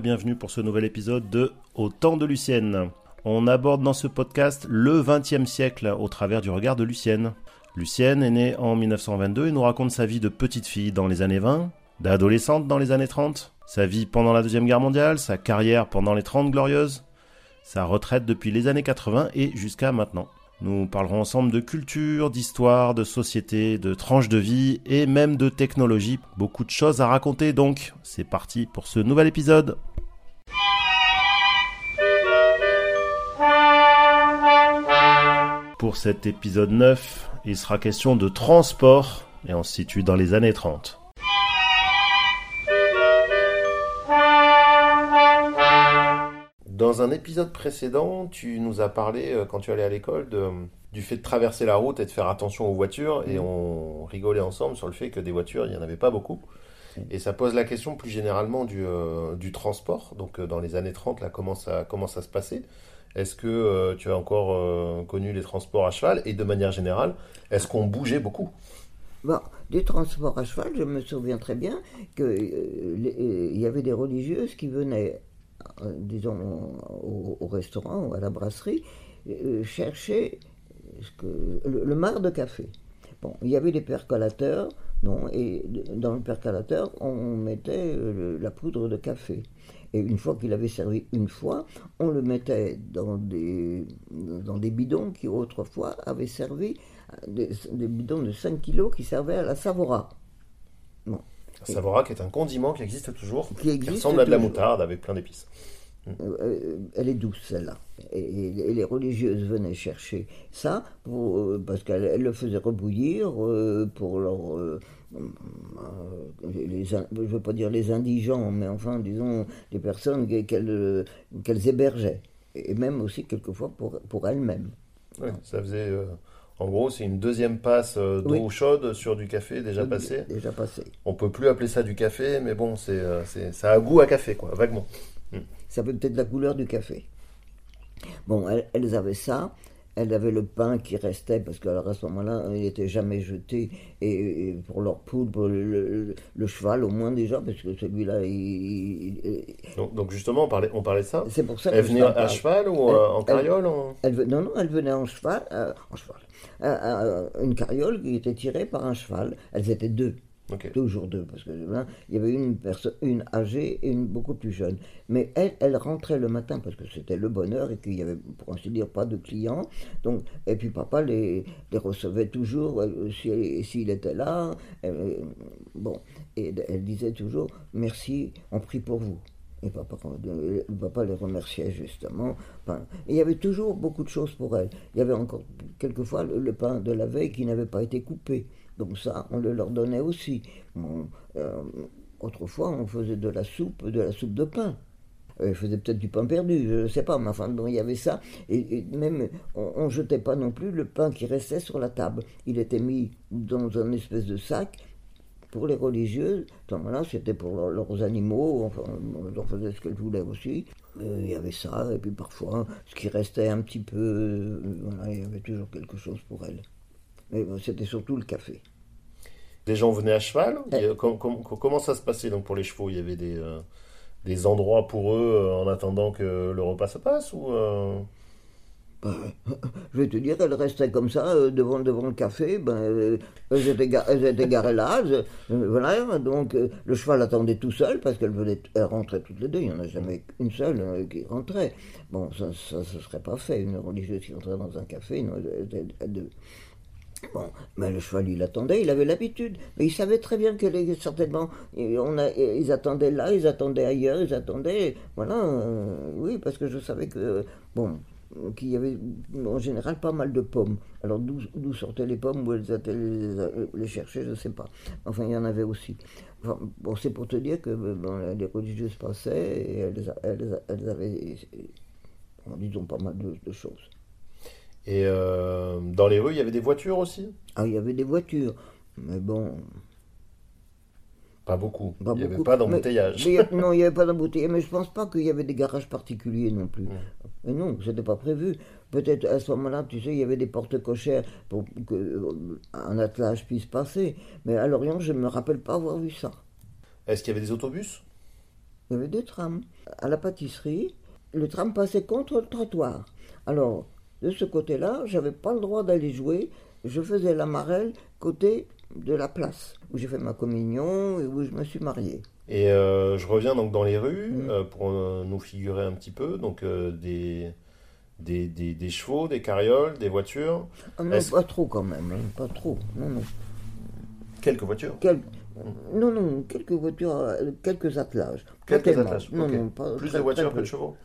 bienvenue pour ce nouvel épisode de Au temps de Lucienne. On aborde dans ce podcast le XXe siècle au travers du regard de Lucienne. Lucienne est née en 1922 et nous raconte sa vie de petite fille dans les années 20, d'adolescente dans les années 30, sa vie pendant la Deuxième Guerre mondiale, sa carrière pendant les 30 glorieuses, sa retraite depuis les années 80 et jusqu'à maintenant. Nous parlerons ensemble de culture, d'histoire, de société, de tranches de vie et même de technologie. Beaucoup de choses à raconter donc. C'est parti pour ce nouvel épisode. Pour cet épisode 9, il sera question de transport et on se situe dans les années 30. Dans un épisode précédent, tu nous as parlé, euh, quand tu allais à l'école, de, du fait de traverser la route et de faire attention aux voitures. Et on rigolait ensemble sur le fait que des voitures, il n'y en avait pas beaucoup. Et ça pose la question plus généralement du, euh, du transport. Donc euh, dans les années 30, là, comment ça, comment ça se passait? Est-ce que tu as encore connu les transports à cheval? Et de manière générale, est-ce qu'on bougeait beaucoup? Bon, du transport à cheval, je me souviens très bien qu'il y avait des religieuses qui venaient disons, au, restaurant ou à la brasserie, euh, chercher que, le, mar de café. Bon, il y avait des percolateurs, bon, et dans le percolateur, on mettait euh, la poudre de café. Et une fois qu'il avait servi une fois, on le mettait dans des, dans des bidons qui autrefois avaient servi, des, des bidons de 5 kilos qui servaient à la Savora. Savora qui est un condiment qui existe toujours, qui, ressemble à de la moutarde avec plein d'épices. Euh, euh, elle est douce celle-là. Et, les religieuses venaient chercher ça pour, euh, parce qu'elle le faisait rebouillir pour leur. les, je ne veux pas dire les indigents, mais enfin, disons, les personnes qu'elles hébergeaient. Et même aussi, quelquefois, pour, pour elles-mêmes. Oui, ça faisait. En gros, c'est une deuxième passe d'eau chaude sur du café déjà passé. Déjà passé. On peut plus appeler ça du café, mais bon, c'est, ça a goût à café, quoi, vaguement. Hmm. Ça peut peut-être la couleur du café. Bon, elles, avaient ça. Elles avaient le pain qui restait, parce qu'à ce moment-là, il n'était jamais jeté. Et, pour leur poudre, le, cheval, au moins déjà, parce que celui-là, il, donc, justement, on parlait, on parlait de ça C'est pour ça Elle venait à cheval ou euh, en carriole Non, non, elle venait en cheval. Euh, en cheval. Euh, une carriole qui était tirée par un cheval. Elles étaient deux. Toujours deux, parce que il y avait une personne, une âgée et une beaucoup plus jeune. Mais elle, elle rentrait le matin parce que c'était le bonheur et qu'il y avait, pour ainsi dire, pas de clients. Donc, et puis papa les, les recevait toujours euh, s'il était là. Euh, bon, et elle disait toujours merci, on prie pour vous. Et papa, euh, papa les remerciait justement. il y avait toujours beaucoup de choses pour elle. Il y avait encore quelquefois le pain de la veille qui n'avait pas été coupé. Donc ça, on le leur donnait aussi. Euh, autrefois, on faisait de la soupe, de la soupe de pain. Euh, je faisais peut-être du pain perdu, je ne sais pas, mais enfin, il y avait ça. Et, même, on ne jetait pas non plus le pain qui restait sur la table. Il était mis dans un espèce de sac pour les religieuses. Là, c'était pour leurs animaux, enfin, on faisait ce qu'elles voulaient aussi. Euh, il y avait ça, et puis parfois, ce qui restait un petit peu, voilà, il y avait toujours quelque chose pour elles. Mais c'était surtout le café. Les gens venaient à cheval eh. Comment ça se passait donc pour les chevaux? Il y avait des, euh, des endroits pour eux euh, en attendant que le repas se passe ou euh? bah, je vais te dire, elles restaient comme ça devant, devant le café. Ben, elles, étaient, garées là. voilà, donc le cheval attendait tout seul parce qu'elles rentraient toutes les deux. Il n'y en a jamais une seule qui rentrait. Bon, ça ne se serait pas fait. Une religieuse qui rentrait dans un café, non, Bon, mais le cheval, il attendait, il avait l'habitude. Mais il savait très bien que certainement, on a, ils attendaient là, ils attendaient ailleurs, ils attendaient. Voilà, euh, oui, parce que je savais que, bon, qu'il y avait en général pas mal de pommes. Alors d'où sortaient les pommes, où elles étaient les, chercher, je ne sais pas. Enfin, il y en avait aussi. bon, c'est pour te dire que les religieuses passaient et elles, elles, avaient, disons, pas mal de choses. Et euh, dans les rues, il y avait des voitures aussi? Ah, il y avait des voitures. Mais bon. Pas beaucoup. il n'y avait pas d'embouteillage. non, il n'y avait pas d'embouteillage. Mais je ne pense pas qu'il y avait des garages particuliers non plus. Mais non, ce n'était pas prévu. Peut-être à ce moment-là, tu sais, il y avait des portes cochères pour qu'un euh, attelage puisse passer. Mais à Lorient, je ne me rappelle pas avoir vu ça. Est-ce qu'il y avait des autobus? Il y avait des trams. À la pâtisserie, le tram passait contre le trottoir. Alors, de ce côté-là, j'avais pas le droit d'aller jouer. Je faisais la marelle côté de la place où j'ai fait ma communion et où je me suis marié. Et euh, je reviens donc dans les rues mm. euh, pour euh, nous figurer un petit peu. Donc des, des, des, chevaux, des carrioles, des voitures. Ah non, pas trop quand même, hein, pas trop. Non, non. Quelques voitures Non, non, quelques voitures, quelques attelages. Quelques attelages, non, non, pas, Plus de voitures que de chevaux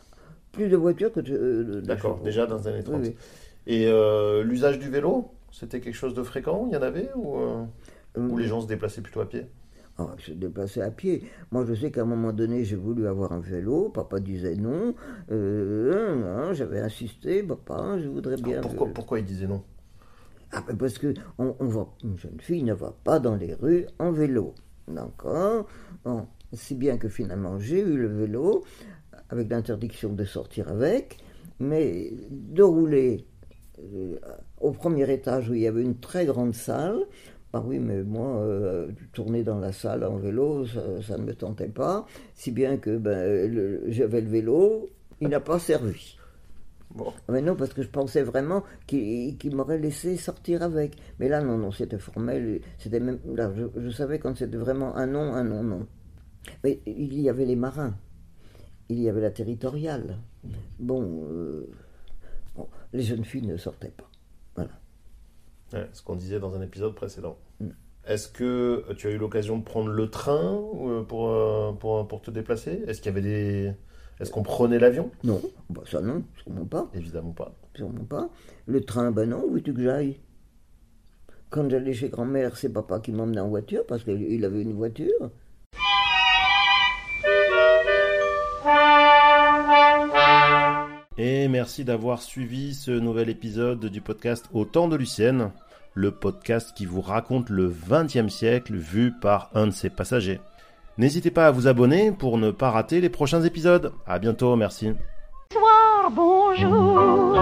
Plus de voitures que de, D'accord, déjà dans les années 30. Et l'usage du vélo, c'était quelque chose de fréquent Il y en avait Ou, ou les gens se déplaçaient plutôt à pied? Ah, se déplacer à pied. Moi, je sais qu'à un moment donné, j'ai voulu avoir un vélo. Papa disait non. Euh, J'avais insisté. Papa, je voudrais bien. pourquoi, pourquoi il disait non? Ah, ben, Parce que on, on une jeune fille ne va pas dans les rues en vélo. D'accord? Bon, Si bien que finalement, j'ai eu le vélo avec l'interdiction de sortir avec, mais de rouler euh, au premier étage où il y avait une très grande salle ah oui, mais moi, euh, tourner dans la salle en vélo, ça, ne me tentait pas, si bien que ben, j'avais le vélo, il n'a pas servi. Bon. Ah, mais non, parce que je pensais vraiment qu'il m'aurait laissé sortir avec. Mais là, non, non, c'était formel. C'était même là, je, savais quand c'était vraiment un non, un non, non. Mais il y avait les marins, il y avait la territoriale. Bon, euh, bon les jeunes filles ne sortaient pas. Voilà ce qu'on disait dans un épisode précédent. Mm. Est-ce que tu as eu l'occasion de prendre le train euh, pour, euh, pour, pour te déplacer? Est-ce qu'il y avait des... Est-ce qu'on prenait l'avion? Non, bah ça non, sûrement pas. Évidemment pas. Sûrement pas. Le train, ben non, où veux-tu que j'aille? Quand j'allais chez grand-mère, c'est papa qui m'emmenait en voiture parce qu'il avait une voiture. Merci d'avoir suivi ce nouvel épisode du podcast Au temps de Lucienne le podcast qui vous raconte le XXe siècle vu par un de ses passagers. N'hésitez pas à vous abonner pour ne pas rater les prochains épisodes. À bientôt, merci. Soir, bonjour.